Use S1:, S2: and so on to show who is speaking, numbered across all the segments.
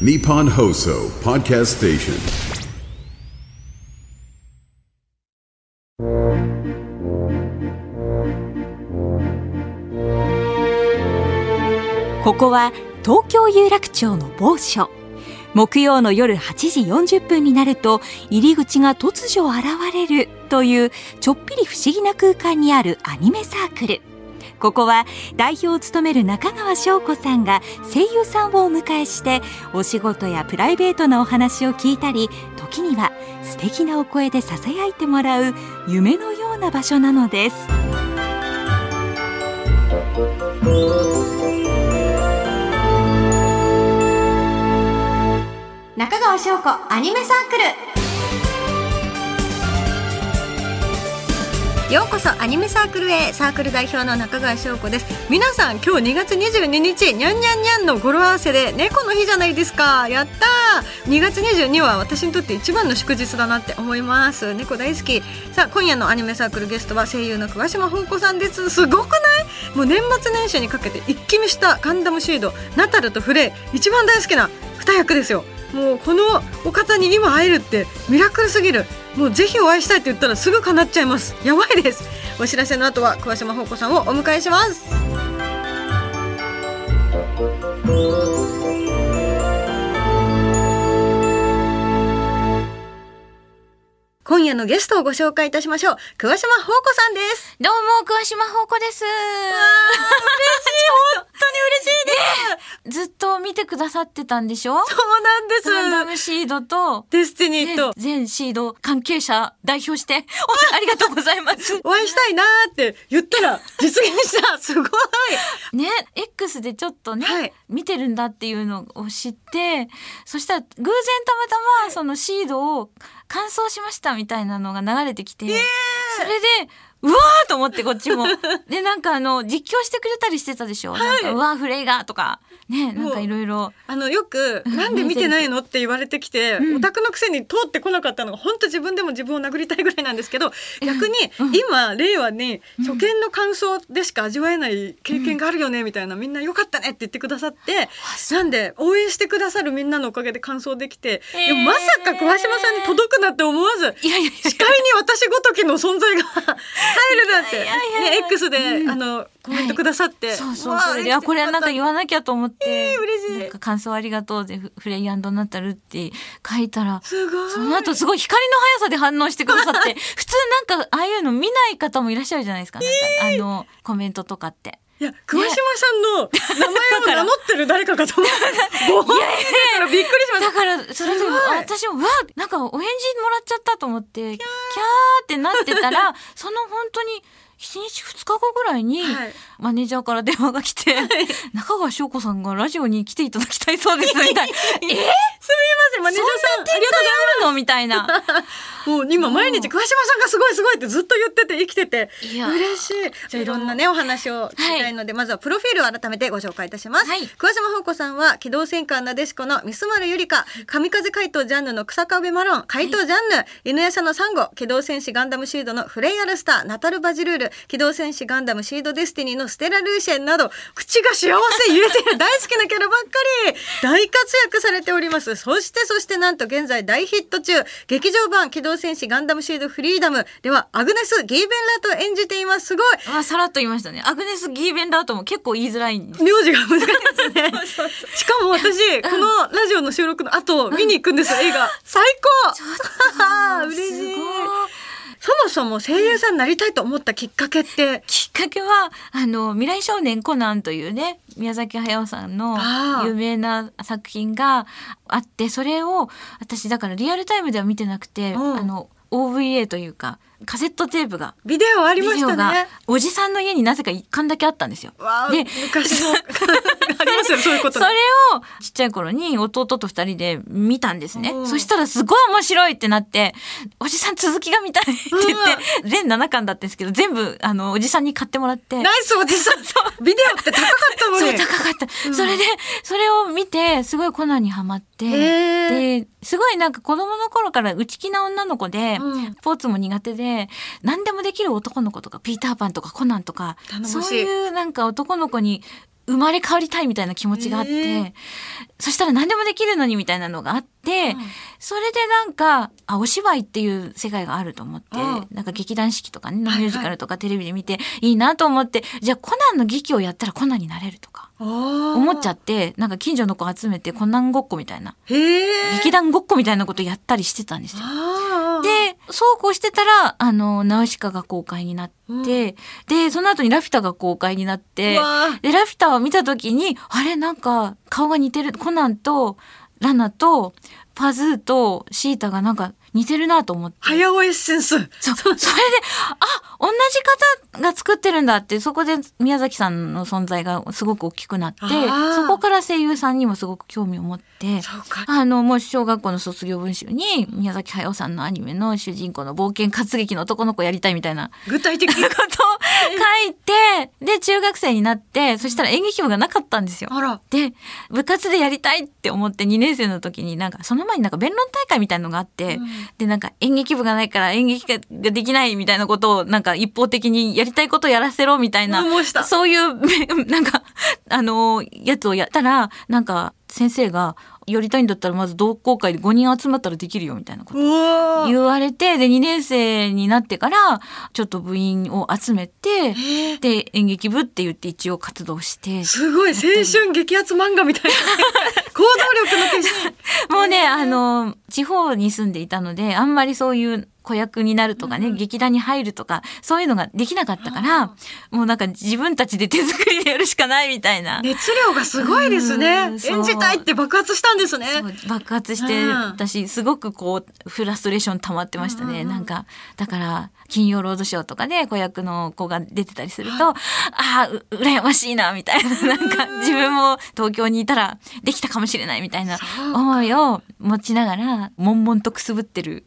S1: Nippon Hoso Podcast Station.
S2: ここは東京有楽町の某所木曜の夜8時40分になると入り口が突如現れるというちょっぴり不思議な空間にあるアニメサークルここは代表を務める中川翔子さんが声優さんをお迎えしてお仕事やプライベートなお話を聞いたり時には素敵なお声でささやいてもらう夢のような場所なのです。
S3: 中川翔子アニメサークル。ようこそアニメサークルへ。サークル代表の中川翔子です。皆さん今日2月22日にゃんにゃんにゃんの語呂合わせで猫の日じゃないですか。やったー。2月22は私にとって一番の祝日だなって思います。猫大好き。さあ今夜のアニメサークルゲストは声優の桑島宝子さんです。すごくない？もう年末年始にかけて一気見したガンダムシードナタルとフレイ。一番大好きな二役ですよ。もうこのお方に今会えるってミラクルすぎる。もうぜひお会いしたいって言ったらすぐ叶っちゃいます。やばいです。お知らせの後は桑島宝子さんをお迎えします。今夜のゲストをご紹介いたしましょう。桑島宝子さんです。
S4: どうも、桑島宝子です。
S3: 本当に嬉しいです、
S4: ずっと見てくださってたんでしょ？
S3: そうなんです。
S4: ガンダムシードと、
S3: デスティニーと。
S4: 全シード関係者代表して、おありがとうございます。
S3: お会いしたいなーって言ったら実現した。すごい。
S4: ね、X でちょっとね、
S3: はい。
S4: 見てるんだっていうのを知って、そしたら偶然たまたまそのシードを完走しましたみたいなのが流れてきて、それで、うわーと思ってこっちも。で、なんかあの、実況してくれたりしてたでしょ、なんか、うわーフレイガーとか、ね、なんかいろいろ。
S3: あのよく「なんで見てないの?」って言われてきて、オタクのくせに通ってこなかったのが本当自分でも自分を殴りたいぐらいなんですけど逆に今令和に初見の感想でしか味わえない経験があるよねみたいなみんなよかったねって言ってくださってなんで応援してくださるみんなのおかげで感想できて、
S4: えー。
S3: でもまさか桑島さんに届くなって思わず
S4: いやいやいや。
S3: 視界に私ごときの存在が入るなんて。ね X で、あのコメントくださって、
S4: そうそうそれで、あ、これはなんか言わなきゃと思って、
S3: えー嬉しい。
S4: なんか感想ありがとうで、フフレイナタルって書いたら、
S3: すごい。
S4: その後すごい光の速さで反応してくださって、普通なんかああいうの見ない方もいらっしゃるじゃないですか。なんか、あの、コメントとかって。
S3: いや、桑島さんの名前を名乗ってる誰かかと思った。ご本人だからびっくりしました。
S4: だから、それで、私も、うわ、なんかお返事もらっちゃったと思って、キャーってなってたら、その本当に、1日2日後ぐらいに、
S3: はい
S4: マネージャーから電話が来て、中川翔子さんがラジオに来ていただきたいそうです、みたいな。え
S3: すみません、マネージャーさん。ありがとうござい
S4: の？みたいな。
S3: もう今毎日桑島さんがすごいすごいってずっと言ってて生きてて嬉しい。じゃあいろんなねお話を聞きたいので、まずはプロフィールを改めてご紹介いたします。
S4: はい
S3: 桑島宝子さんは機動戦艦なでしこのミスマルゆりか、神風怪盗ジャンヌの草壁マロン、怪盗ジャンヌ、犬夜叉のサンゴ、機動戦士ガンダムシードのフレイアルスター、ナタルバジルール、機動戦士ガンダムシードデスティニーのステラルーシェンなど、口が幸せ言えてる大好きなキャラばっかり、大活躍されております。そしてそしてなんと現在大ヒット中、劇場版機動戦士ガンダムシードフリーダムではアグネス・ギーベンラートを演じています。すごい
S4: あ、さらっと言いましたね。アグネス・ギーベンラートも結構言いづらいんです。
S3: 名字が難しいですね。しかも私、このラジオの収録の後、見に行くんです、映画。最高 嬉しい。そもそも声優さんになりたいと思ったきっかけって、
S4: きっかけは、あの、未来少年コナンというね、宮崎駿さんの有名な作品があって、それを、私だからリアルタイムでは見てなくて、
S3: うん。
S4: あの、OVA というか、カセットテープが、
S3: ビデオありましたね。
S4: おじさんの家になぜか一巻だけあったんですよ。で
S3: 昔の、ありますよ、そういうこと
S4: それをちっちゃい頃に弟と二人で見たんですね
S3: うん。
S4: そしたらすごい面白いってなって、おじさん続きが見たいって言って、全7巻だったんですけど、全部あのおじさんに買ってもらって。
S3: ナイスおじさん。ビデオって高かったの
S4: そう
S3: に。
S4: 高かった、それでそれを見てすごいコナンにはまって
S3: へ
S4: ですごいなんか子供の頃から内気な女の子で、
S3: うん
S4: スポーツも苦手で何でもできる男の子とかピーターパンとかコナンとかそういうなんか男の子に生まれ変わりたいみたいな気持ちがあって、
S3: へえ
S4: そしたら何でもできるのにみたいなのがあって、それでなんかあお芝居っていう世界があると思って、
S3: うん。
S4: なんか劇団四季とかねミ
S3: はいはい。
S4: ュージカルとかテレビで見ていいなと思って、じゃあコナンの劇をやったらコナンになれるとか思
S3: 思
S4: っちゃってなんか近所の子集めてコナンごっこみたいな劇団ごっこみたいなことやったりしてたんですよ。そうこうしてたらあのナウシカが公開になって、でその後にラフィタが公開になってでラフィタを見た時にあれ？なんか顔が似てるコナンとラナとパズーとシータがなんか似てるなと思って。
S3: 早尾エッセンス
S4: そうそれであ同じ方が作ってるんだってそこで宮崎さんの存在がすごく大きくなってそこから声優さんにもすごく興味を持ってあのもう小学校の卒業文集に宮崎駿さんのアニメの主人公の冒険活劇の男の子やりたいみたいな
S3: 具体的
S4: ことを書いてで中学生になってそしたら演劇部がなかったんですよ。で部活でやりたいって思って2年生の時になんかその前になんか弁論大会みたいのがあって、でなんか演劇部がないから演劇がができないみたいなことをなんか一方的にやりたいことをやらせろみたいな
S3: うんもうした。
S4: そういう なんかあのやつをやったらなんか先生がやりたいんだったらまず同好会で5人集まったらできるよみたいなこと言われてで2年生になってからちょっっと部員を集めてで演劇部って言って一応活動して
S3: すごい青春激アツ漫画みたいな。行動力の決心
S4: もうねあの地方に住んでいたのであんまりそういう子役になるとかね、劇団に入るとかそういうのができなかったからもうなんか自分たちで手作りでやるしかないみたいな。
S3: 熱量がすごいですね。演じたいって爆発したんですね。
S4: そう爆発して、
S3: うん。
S4: 私すごくこうフラストレーション溜まってましたね、
S3: うん
S4: なんかだから「金曜ロードショー」とかで子役の子が出てたりすると、ああう羨ましいなみたいななんか自分も東京にいたらできたかもしれないみたいな思いを持ちながら悶々とくすぶってる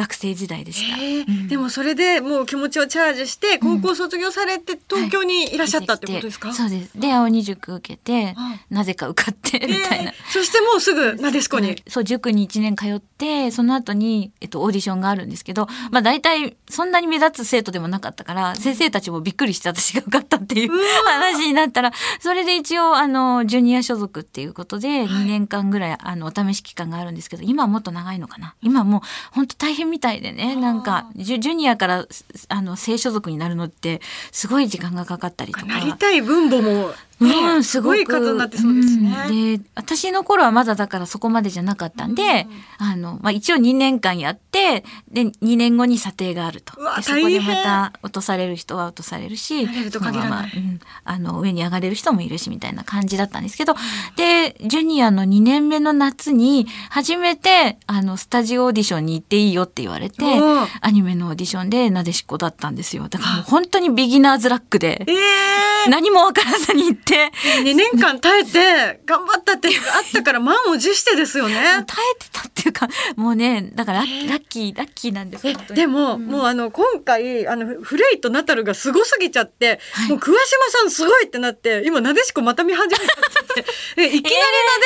S4: 学生時代でした。
S3: へえでもそれでもう気持ちをチャージして高校卒業されて東京にいらっしゃったってことですか、
S4: 出てきてそうです。で青二塾受けて、
S3: う
S4: なぜか受かってみたいな。
S3: え。ーそしてもうすぐ なでしこに、
S4: そう塾に1年通ってその後に、えっと、オーディションがあるんですけど、まあ、大体そんなに目立つ生徒でもなかったから先生たちもびっくりして私が受かったっていう話になったらそれで一応あのジュニア所属っていうことで2年間ぐらいあのお試し期間があるんですけど今はもっと長いのかな？今もう本当大変みたいでねなんかジュジュニアからあの正所属になるのってすごい時間がかかったりとか。
S3: なりたい分母も、ね
S4: うん、
S3: すごい数になってそうですね、
S4: うん。で私の頃はまだだからそこまでじゃなかったんで、あのまあ、一応2年間やってで2年後に査定があると。そこでまた落とされる人は落とされるしあの上に上がれる人もいるしみたいな感じだったんですけど。でジュニアの2年目の夏に初めてあのスタジオオーディションに行っていいよって言われてアニメのオーディションでなでしこだったんですよ。だからもう本当にビギナーズラックで
S3: ええ
S4: 何も分からずに行って。
S3: 2年間耐えて頑張ったってあったから満を持してですよね。
S4: 耐えてたっていうかもうねだからラッキーラッキーなんです
S3: え
S4: 本当に。
S3: でも、もうあの今回あのフレイとナタルがすごすぎちゃって、
S4: はい。
S3: もう桑島さんすごいってなって今なでしこまた見始めちゃって いきなりな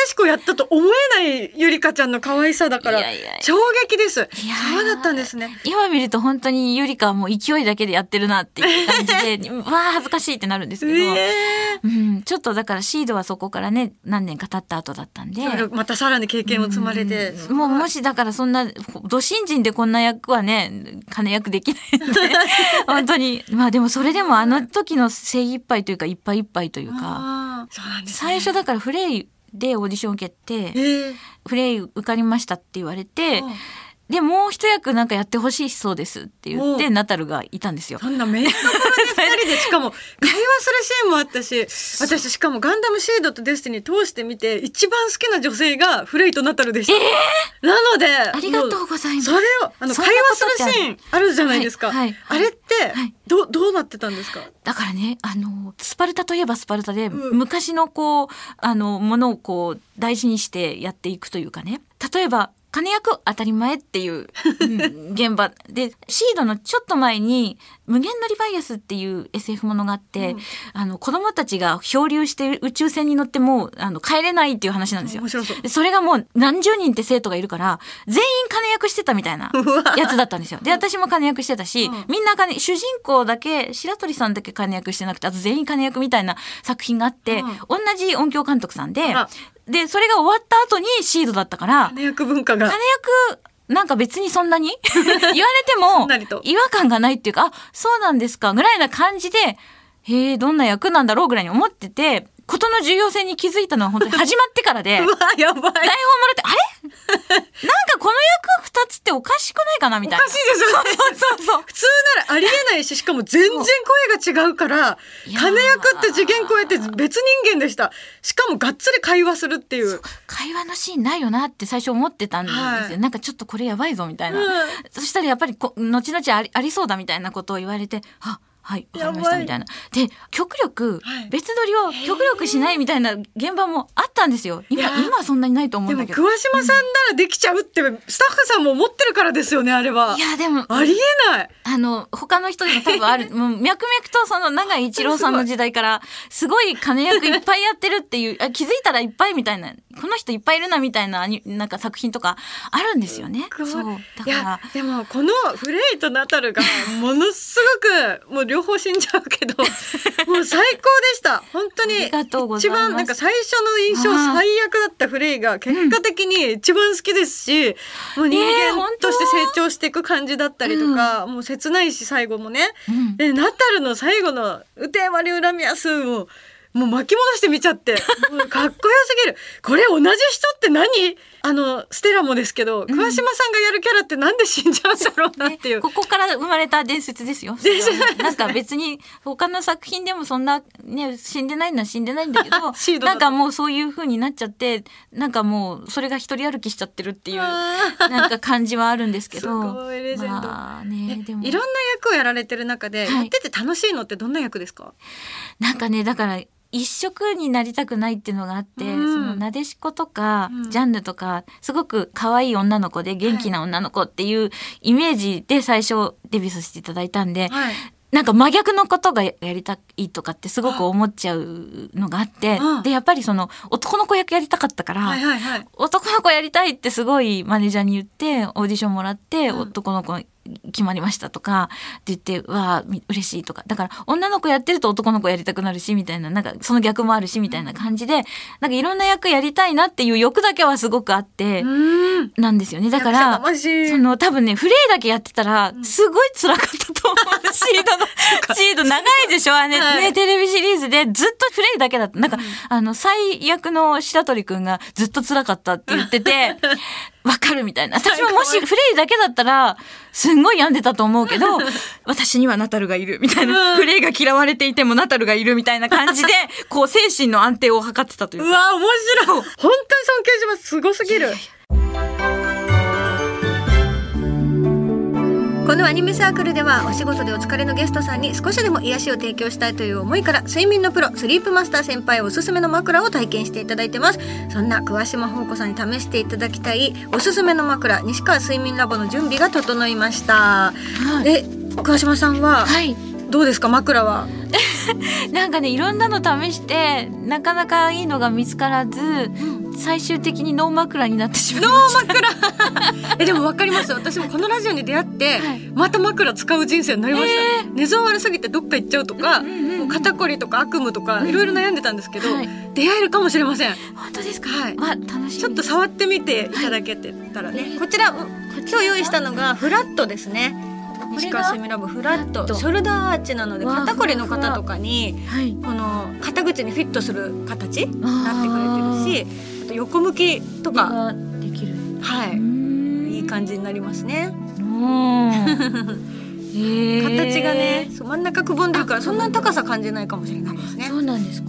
S3: でしこやったと思えないゆりかちゃんの可愛さだから衝撃です。
S4: いやー
S3: そうだったんですね。
S4: 今見ると本当にゆりかはもう勢いだけでやってるなっていう感じで わあ恥ずかしいってなるんですけど、
S3: え。
S4: うん、ちょっとだからシードはそこからね何年か経った後だったんで。
S3: ー、またさらに経験を積まれて、
S4: うん。もうもしだからそんなど新人でこんな役はね兼役できないんで 本当に。まあでもそれでもあの時の精一杯というかいっぱいいっぱいというか
S3: ね。
S4: 最初だからフレイでオーディション受けて
S3: えー。
S4: フレイ受かりましたって言われて
S3: うん
S4: でもう一役なんかやってほしいそうですって言ってナタルがいたんですよ。
S3: そんなメインどころで。二人でしかも 会話するシーンもあったし私しかもガンダムシードとデスティニー通してみて一番好きな女性がフレイとナタルでした、なので
S4: ありがとうございます。
S3: もそれをあの会話するシーンあるじゃないですか、
S4: はいはい
S3: あれって
S4: はい
S3: どどうなってたんですか？
S4: だからねあのスパルタといえばスパルタで、
S3: うん。
S4: 昔のこうあのものをこう大事にしてやっていくというかね。例えば金役当たり前っていう、現場。でシードのちょっと前に無限のリバイアスっていう SF ものがあって、
S3: うん。
S4: あの子供たちが漂流して宇宙船に乗ってもうあの帰れないっていう話なんですよ。
S3: そ
S4: それがもう何十人って生徒がいるから全員金役してたみたいなやつだったんですよ。で私も金役してたし、
S3: うん。
S4: みんな金主人公だけ白鳥さんだけ金役してなくてあと全員金役みたいな作品があって、
S3: うん。
S4: 同じ音響監督さんででそれが終わった後にシードだったから
S3: 金役文化が。
S4: 金役なんか別にそんなに？言われても違和感がないっていうかあそうなんですかぐらいな感じでへえどんな役なんだろうぐらいに思っててことの重要性に気づいたのは本当に始まってからで。
S3: うわやばい。
S4: 台本もらってあれ？なんかこの役二つっておかしくないかなみたいな。
S3: おかしいですよね
S4: そうそう
S3: 普通ならありえないししかも全然声が違うから金役って次元超えて別人間でした。しかもがっつり会話するっていう。
S4: 会話のシーンないよなって最初思ってたんですよ、
S3: はい。
S4: なんかちょっとこれやばいぞみたいな、
S3: うん。
S4: そしたらやっぱりこ後々ありありそうだみたいなことを言われてあはいわかりましたみたいな。で極力
S3: はい。
S4: 別撮りを極力しないみたいな現場もあったんですよ。今今はそんなにないと思うんだけど。
S3: 桑島さんならできちゃうってスタッフさんも思ってるからですよねあれは。い
S4: やでも
S3: ありえない。
S4: あの他の人でも多分ある。もう脈々とその永井一郎さんの時代からすごい金役いっぱいやってるっていうあ気づいたらいっぱいみたいな。この人いっぱいいるなみたいななんか作品とかあるんですよね。そう。だ
S3: いや
S4: から
S3: でもこのフレイとナタルがものすごくもう両方死んじゃうけど もう最高でした。本当に一番なんか最初の印象
S4: はい
S3: 最悪だったフレイが結果的に一番好きですし、もう人間として成長していく感じだったりとか、もう切ないし最後もね、
S4: うん。
S3: でナタルの最後の「うてまり恨みやす」ももう巻き戻して見ちゃってもうかっこよすぎる。これ同じ人って何？あのステラもですけど、桑島さんがやるキャラってなんで死んじゃうんだろうなっていう。
S4: ここから生まれた伝説ですよ。それは。ねなんか別に他の作品でもそんなね死んでないのは死んでないんだけど なんかもうそういう風になっちゃってなんかもうそれが一人歩きしちゃってるっていう
S3: あ。
S4: なんか感じはあるんですけど。
S3: すごいレジェンド。
S4: まあねでも。
S3: いろんな役をやられてる中で、
S4: はい。
S3: やってて楽しいのってどんな役ですか？
S4: なんかねだから一色になりたくないっていうのがあって、
S3: うん。
S4: そのなでしことか、
S3: うん。
S4: ジャンヌとかすごく可愛い女の子で元気な女の子っていうイメージで最初デビューさせていただいたんで、
S3: はい
S4: なんか真逆のことがやりたいとかってすごく思っちゃうのがあって
S3: うん
S4: でやっぱりその男の子役やりたかったから、
S3: はいはいはい。
S4: 男の子やりたいってすごいマネージャーに言ってオーディションもらって、
S3: うん。
S4: 男の子決まりましたとかって言ってわあみ嬉しいとか。だから女の子やってると男の子やりたくなるしみたいななんかその逆もあるしみたいな感じでなんかいろんな役やりたいなっていう欲だけはすごくあって、
S3: うん。
S4: なんですよね。だから
S3: 魂
S4: その多分ねフレイだけやってたらすごい辛かったと思う、シードのシード長いでしょあれ、
S3: はい。
S4: ねテレビシリーズでずっとフレイだけだった。なんか、あの最悪の白鳥くんがずっと辛かったって言ってて わかるみたいな。私ももしフレイだけだったらすんごい病んでたと思うけど 私にはナタルがいるみたいな、
S3: うん。
S4: フレイが嫌われていてもナタルがいるみたいな感じで こう精神の安定を図ってたというか。
S3: うわ面白い。本当に尊敬します。すごすぎるこのアニメサークルではお仕事でお疲れのゲストさんに少しでも癒しを提供したいという思いから睡眠のプロスリープマスター先輩おすすめの枕を体験していただいてます。そんな桑島宝子さんに試していただきたいおすすめの枕西川睡眠ラボの準備が整いました、
S4: はい。
S3: え桑島さんは
S4: はい。
S3: どうですか枕は？
S4: なんかねいろんなの試してなかなかいいのが見つからず、最終的にノー枕になってしまいました。
S3: えでも分かります。私もこのラジオに出会って、
S4: はい。
S3: また枕使う人生になりました、寝相悪すぎてどっか行っちゃうとか、
S4: うんうんうんう
S3: 肩こりとか悪夢とかいろいろ悩んでたんですけど、
S4: はい。
S3: 出会えるかもしれません。
S4: 本当ですか？
S3: はい。
S4: わ楽しみ。
S3: ちょっと触ってみていただけてたらね、こちら今日用意したのがフラットですね。西川睡眠ラボフラット。
S4: フラット。
S3: ショルダーアーチなので肩こりの方とかに
S4: はい。
S3: この肩口にフィットする形になってくれてるしあと横向きとか。
S4: ができる。
S3: はいいい感じになりますね。形がね真ん中くぼんでるからそんなに高さ感じないかもしれないですね。
S4: そうなんですか？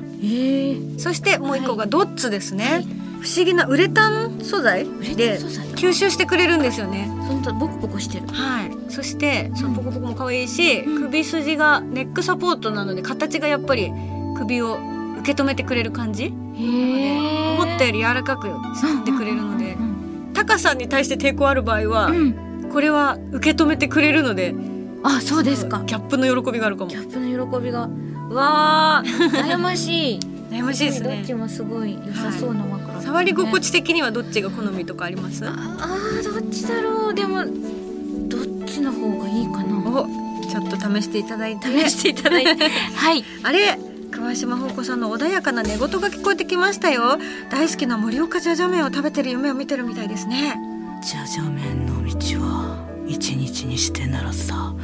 S3: う
S4: え。
S3: そしてもう一個がドッツですね、
S4: はい。
S3: 不思議なウレタン素材
S4: レ
S3: で吸収してくれるんですよね。
S4: 本当ボコボコしてる。
S3: はい。そしてその
S4: うん。
S3: ポコポコも可愛いし、
S4: うん。
S3: 首筋がネックサポートなので形がやっぱり首を受け止めてくれる感じ。思ったより柔らかくしてくれるので
S4: うん
S3: 高さに対して抵抗ある場合は、
S4: うん。
S3: これは受け止めてくれるので
S4: あそうですか。
S3: ギャップの喜びがあるかも。
S4: ギャップの喜びが。うわー悩ましい。
S3: 悩ましいですね。
S4: どっちもすごい良さそうな枕、ね。
S3: 触り心地的にはどっちが好みとかあります？
S4: あーどっちだろう。でもどっちの方がいいかな。
S3: おちょっと試していただいて。
S4: 試していただいて。はい。
S3: あれ川島宝子さんの穏やかな寝言が聞こえてきましたよ。大好きな盛岡じゃじゃ麺を食べてる夢を見てるみたいですね。
S5: じゃじゃ麺の道は一日にしてならさ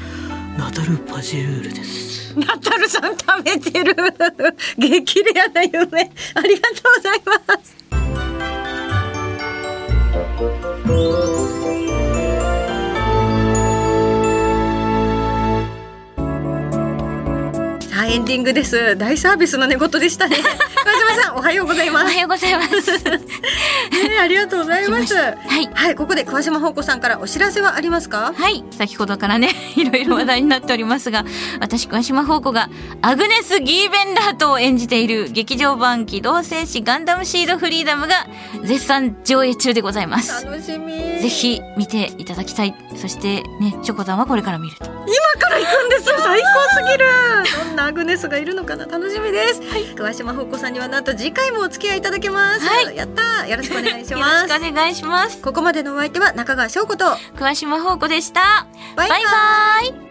S5: ナダルパジュールです。
S3: ナタルさん食べてる。激レアな夢。ありがとうございますエンディングです。大サービスの寝言でしたね。川島さんおはようござい
S4: お
S3: ます。
S4: はようございます。
S3: ねありがとうございます。
S4: はい。
S3: はいここで川島宝子さんからお知らせはありますか？
S4: はい。先ほどからね いろいろ話題になっておりますが私桑島宝子がアグネス・ギーベンラートを演じている劇場版機動戦士ガンダムシードフリーダムが絶賛上映中でございます。
S3: 楽しみ。
S4: ぜひ見ていただきたい。そしてねチョコタンはこれから見ると。
S3: 今から行くんです最高すぎる。どんなアグネスがいるのかな？楽しみです、川島宝子さんにはなんと次回もお付き合いいただけます、
S4: はい。
S3: やったー。よろしくお願いし
S4: よろ
S3: ます
S4: しくお願いします。
S3: ここまでのお相手は中川翔子と
S4: 桑島宝子でした。
S3: バイバイ。
S4: バイバイ